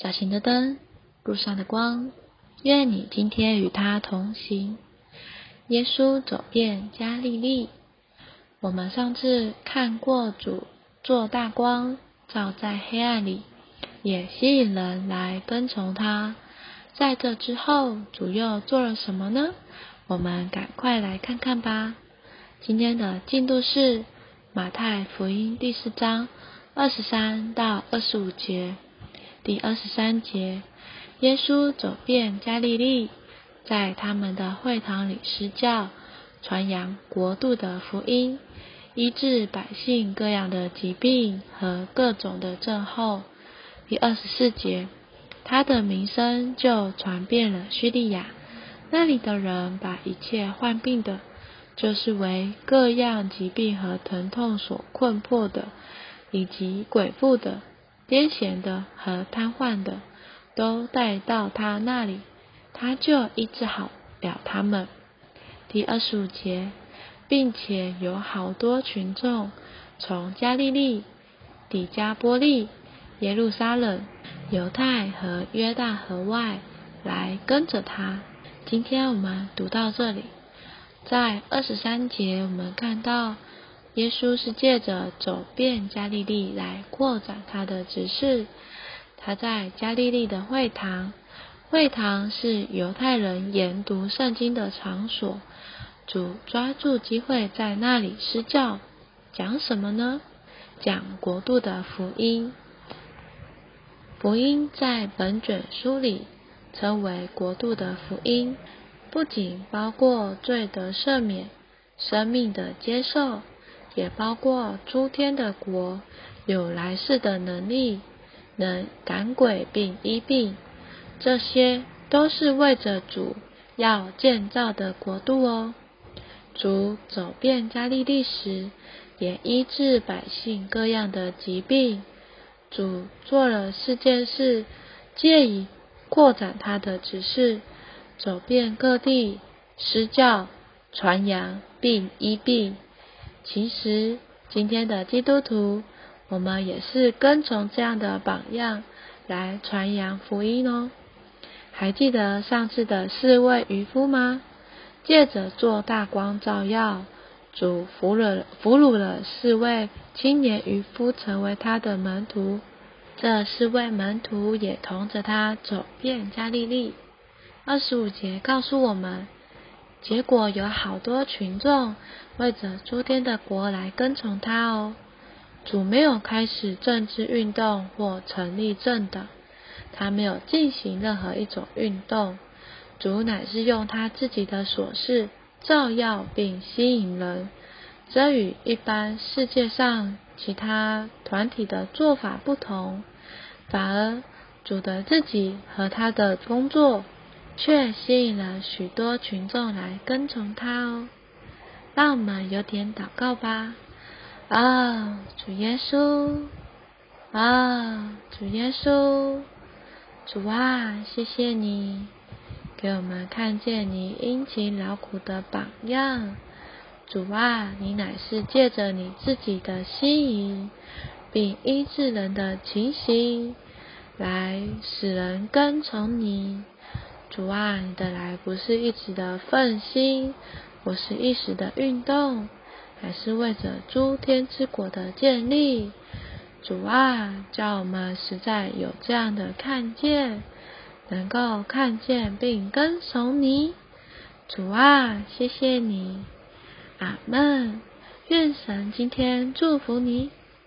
脚前的灯，路上的光。愿你今天与他同行。耶稣走遍加利利。我们上次看过主做大光，照在黑暗里，也吸引人来跟从他。在这之后，主又做了什么呢？我们赶快来看看吧。今天的进度是马太福音第四章二十三到二十五节。第二十三节，耶稣走遍加利利，在他们的会堂里施教，传扬国度的福音，医治百姓各样的疾病和各种的症候。第二十四节，他的名声就传遍了叙利亚，那里的人把一切患病的，就是为各样疾病和疼痛所困迫的，以及鬼附的。癫痫的和瘫痪的都带到他那里，他就医治好了他们。第二十五节，并且有好多群众从加利利、底加波利、耶路撒冷、犹太和约旦河外来跟着他。今天我们读到这里，在二十三节我们看到。耶稣是借着走遍加利利来扩展他的指示。他在加利利的会堂，会堂是犹太人研读圣经的场所。主抓住机会在那里施教，讲什么呢？讲国度的福音。福音在本卷书里称为国度的福音，不仅包括罪的赦免、生命的接受。也包括诸天的国有来世的能力，能赶鬼并医病，这些都是为着主要建造的国度哦。主走遍加利利时，也医治百姓各样的疾病。主做了四件事，借以扩展他的指示，走遍各地施教、传扬并医病。其实，今天的基督徒，我们也是跟从这样的榜样来传扬福音哦。还记得上次的四位渔夫吗？借着做大光照耀，主俘了俘虏了四位青年渔夫，成为他的门徒。这四位门徒也同着他走遍加利利。二十五节告诉我们。结果有好多群众为着诸天的国来跟从他哦。主没有开始政治运动或成立政党，他没有进行任何一种运动。主乃是用他自己的琐事照耀并吸引人，这与一般世界上其他团体的做法不同。反而主的自己和他的工作。却吸引了许多群众来跟从他哦。让我们有点祷告吧。啊，主耶稣，啊，主耶稣，主啊，谢谢你给我们看见你殷勤劳苦的榜样。主啊，你乃是借着你自己的心意，并医治人的情形，来使人跟从你。主啊，你的来不是一直的奋心，不是一时的运动，还是为着诸天之国的建立。主啊，叫我们实在有这样的看见，能够看见并跟从你。主啊，谢谢你，阿门。愿神今天祝福你。